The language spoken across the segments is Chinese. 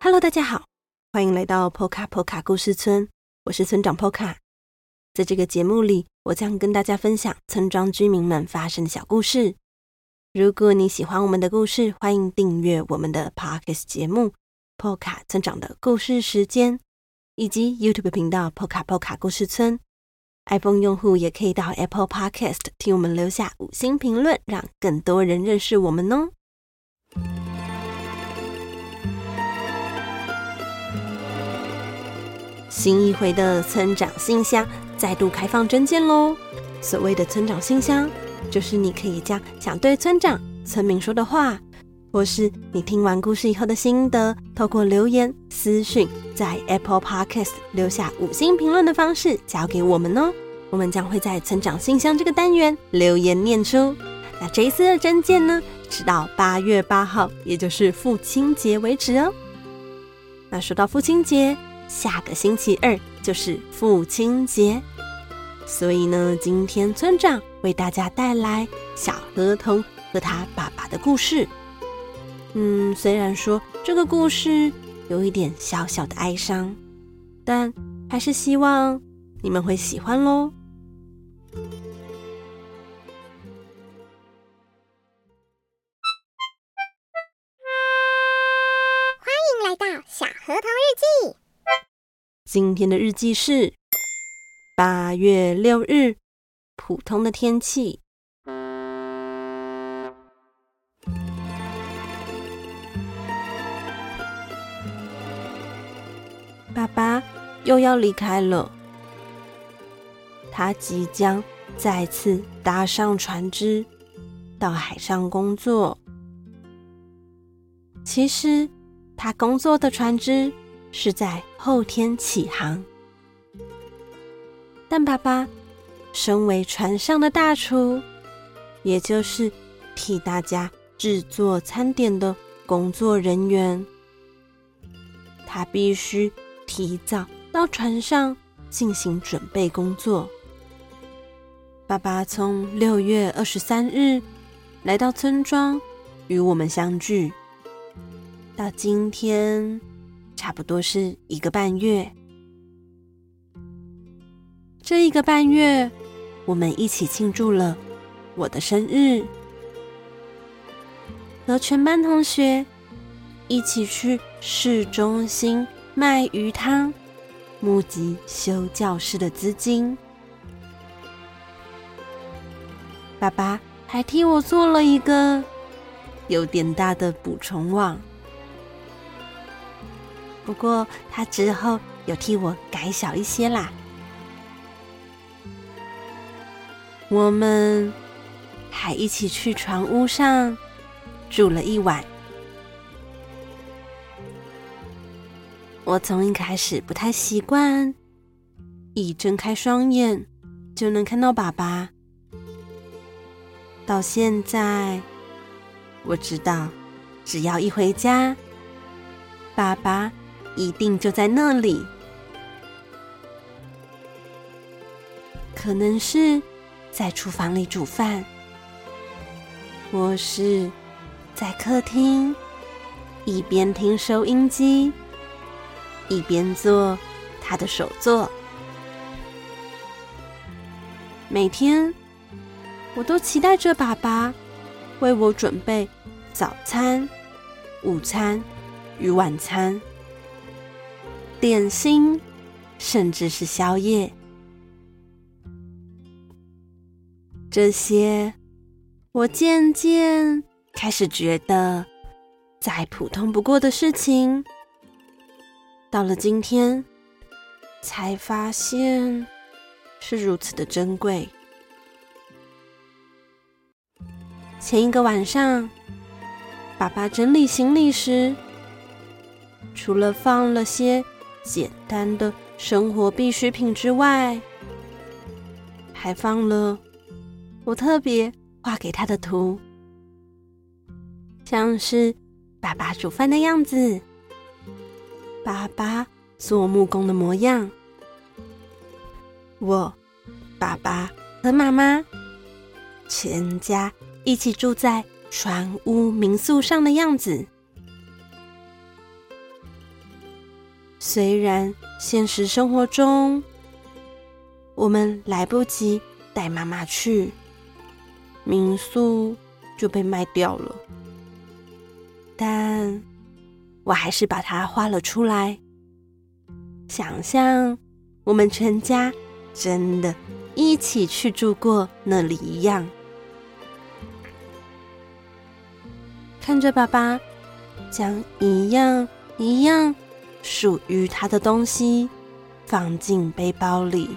Hello，大家好，欢迎来到 Poca Poca 故事村，我是村长 Poca。在这个节目里，我将跟大家分享村庄居民们发生的小故事。如果你喜欢我们的故事，欢迎订阅我们的 Podcast 节目 po 卡村长的故事时间，以及 YouTube 频道 Poca Poca 故事村。iPhone 用户也可以到 Apple Podcast 替我们留下五星评论，让更多人认识我们哦。新一回的村长信箱再度开放征件喽！所谓的村长信箱，就是你可以将想对村长、村民说的话，或是你听完故事以后的心得，透过留言、私讯，在 Apple Podcast 留下五星评论的方式交给我们哦。我们将会在村长信箱这个单元留言念出。那这一次的征件呢，直到八月八号，也就是父亲节为止哦。那说到父亲节。下个星期二就是父亲节，所以呢，今天村长为大家带来小河童和他爸爸的故事。嗯，虽然说这个故事有一点小小的哀伤，但还是希望你们会喜欢喽。欢迎来到小河童日记。今天的日记是八月六日，普通的天气。爸爸又要离开了，他即将再次搭上船只，到海上工作。其实，他工作的船只。是在后天起航，但爸爸身为船上的大厨，也就是替大家制作餐点的工作人员，他必须提早到船上进行准备工作。爸爸从六月二十三日来到村庄与我们相聚，到今天。差不多是一个半月，这一个半月，我们一起庆祝了我的生日，和全班同学一起去市中心卖鱼汤，募集修教室的资金。爸爸还替我做了一个有点大的捕虫网。不过他之后有替我改小一些啦。我们还一起去船屋上住了一晚。我从一开始不太习惯，一睁开双眼就能看到爸爸，到现在我知道，只要一回家，爸爸。一定就在那里，可能是在厨房里煮饭，或是在客厅一边听收音机，一边做他的手作。每天，我都期待着爸爸为我准备早餐、午餐与晚餐。点心，甚至是宵夜。这些，我渐渐开始觉得，再普通不过的事情，到了今天，才发现是如此的珍贵。前一个晚上，爸爸整理行李时，除了放了些简单的生活必需品之外，还放了我特别画给他的图，像是爸爸煮饭的样子，爸爸做木工的模样，我、爸爸和妈妈全家一起住在船屋民宿上的样子。虽然现实生活中我们来不及带妈妈去，民宿就被卖掉了，但我还是把它画了出来，想象我们全家真的一起去住过那里一样，看着爸爸将一样一样。属于他的东西放进背包里，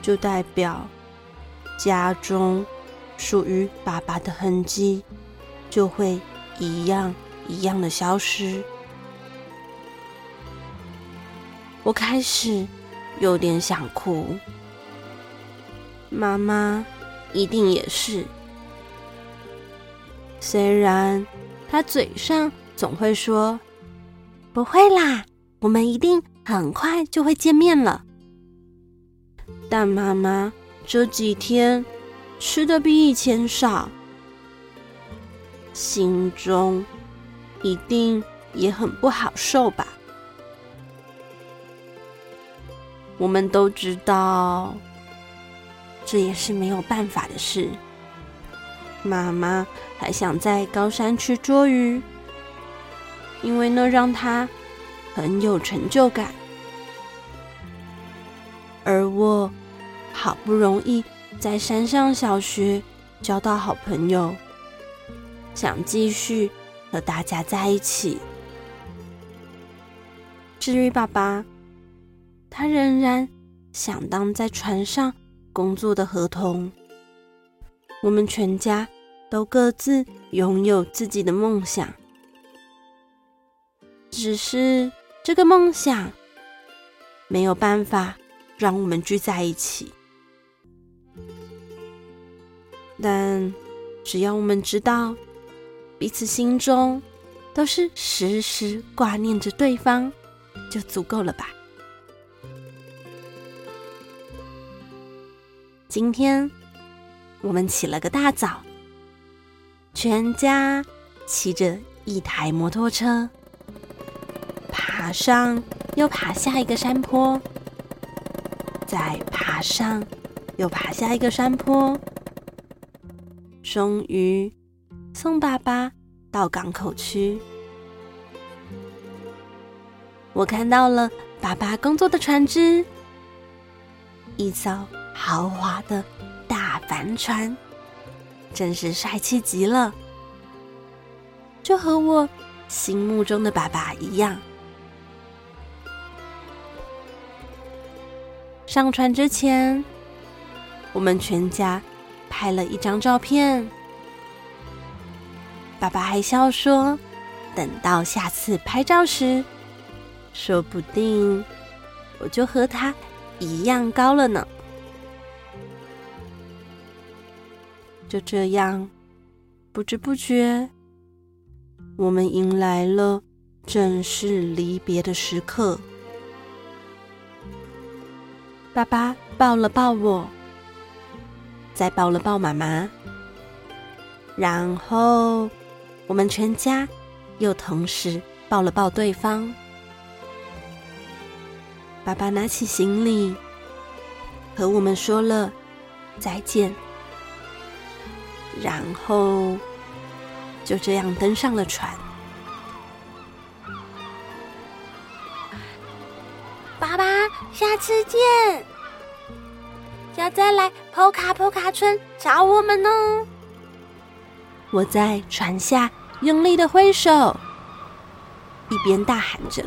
就代表家中属于爸爸的痕迹就会一样一样的消失。我开始有点想哭，妈妈一定也是。虽然她嘴上总会说。不会啦，我们一定很快就会见面了。但妈妈这几天吃的比以前少，心中一定也很不好受吧？我们都知道，这也是没有办法的事。妈妈还想在高山区捉鱼。因为那让她很有成就感，而我好不容易在山上小学交到好朋友，想继续和大家在一起。至于爸爸，他仍然想当在船上工作的合同。我们全家都各自拥有自己的梦想。只是这个梦想没有办法让我们聚在一起，但只要我们知道彼此心中都是时时挂念着对方，就足够了吧。今天我们起了个大早，全家骑着一台摩托车。爬上又爬下一个山坡，再爬上又爬下一个山坡，终于送爸爸到港口区。我看到了爸爸工作的船只，一艘豪华的大帆船，真是帅气极了，就和我心目中的爸爸一样。上船之前，我们全家拍了一张照片。爸爸还笑说：“等到下次拍照时，说不定我就和他一样高了呢。”就这样，不知不觉，我们迎来了正式离别的时刻。爸爸抱了抱我，再抱了抱妈妈，然后我们全家又同时抱了抱对方。爸爸拿起行李，和我们说了再见，然后就这样登上了船。爸爸，下次见。再来波卡波卡村找我们哦！我在船下用力的挥手，一边大喊着。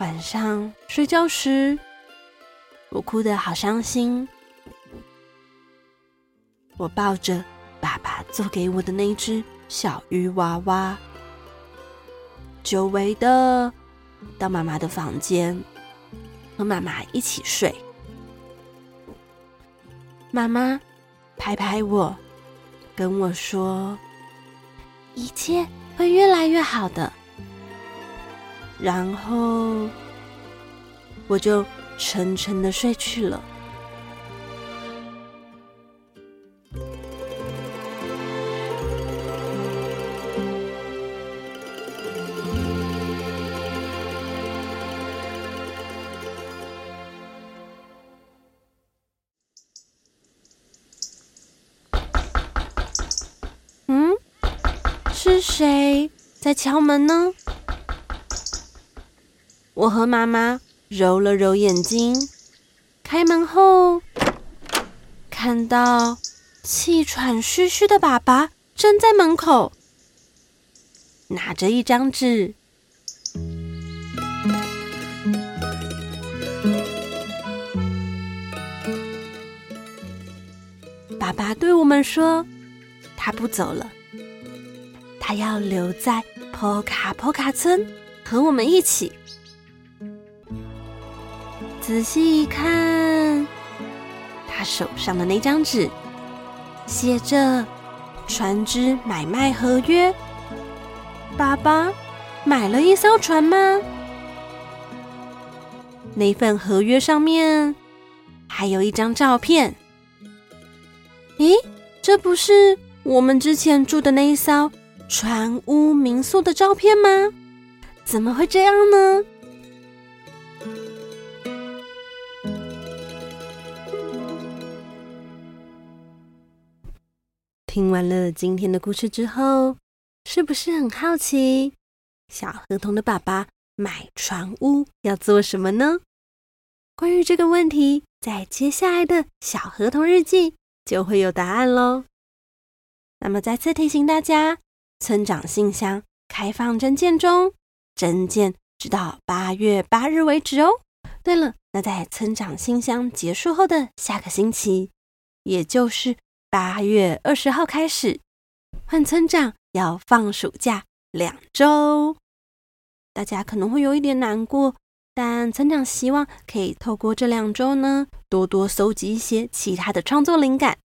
晚上睡觉时，我哭得好伤心。我抱着爸爸做给我的那只小鱼娃娃，久违的到妈妈的房间和妈妈一起睡。妈妈拍拍我，跟我说：“一切会越来越好的。”然后我就沉沉的睡去了。是谁在敲门呢？我和妈妈揉了揉眼睛，开门后看到气喘吁吁的爸爸站在门口，拿着一张纸。爸爸对我们说：“他不走了，他要留在波卡波卡村和我们一起。”仔细一看，他手上的那张纸写着“船只买卖合约”。爸爸买了一艘船吗？那份合约上面还有一张照片。咦，这不是我们之前住的那一艘船屋民宿的照片吗？怎么会这样呢？听完了今天的故事之后，是不是很好奇小河童的爸爸买船屋要做什么呢？关于这个问题，在接下来的小河童日记就会有答案喽。那么再次提醒大家，村长信箱开放征件中，征件直到八月八日为止哦。对了，那在村长信箱结束后的下个星期，也就是。八月二十号开始，换村长要放暑假两周，大家可能会有一点难过，但村长希望可以透过这两周呢，多多搜集一些其他的创作灵感，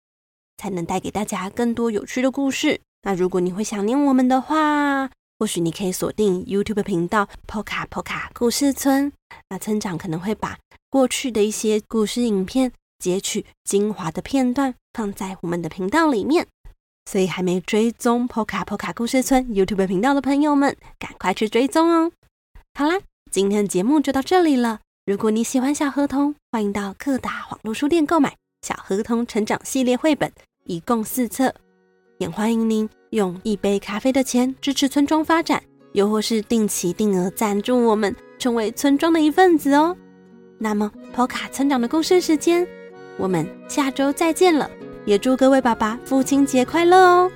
才能带给大家更多有趣的故事。那如果你会想念我们的话，或许你可以锁定 YouTube 频道“ Poka Poka 故事村”，那村长可能会把过去的一些故事影片。截取精华的片段放在我们的频道里面，所以还没追踪 Poka Poka 故事村 YouTube 频道的朋友们，赶快去追踪哦！好啦，今天的节目就到这里了。如果你喜欢小河童，欢迎到各大网络书店购买《小河童成长系列》绘本，一共四册。也欢迎您用一杯咖啡的钱支持村庄发展，又或是定期定额赞助我们，成为村庄的一份子哦。那么，波卡村长的故事时间。我们下周再见了，也祝各位爸爸父亲节快乐哦！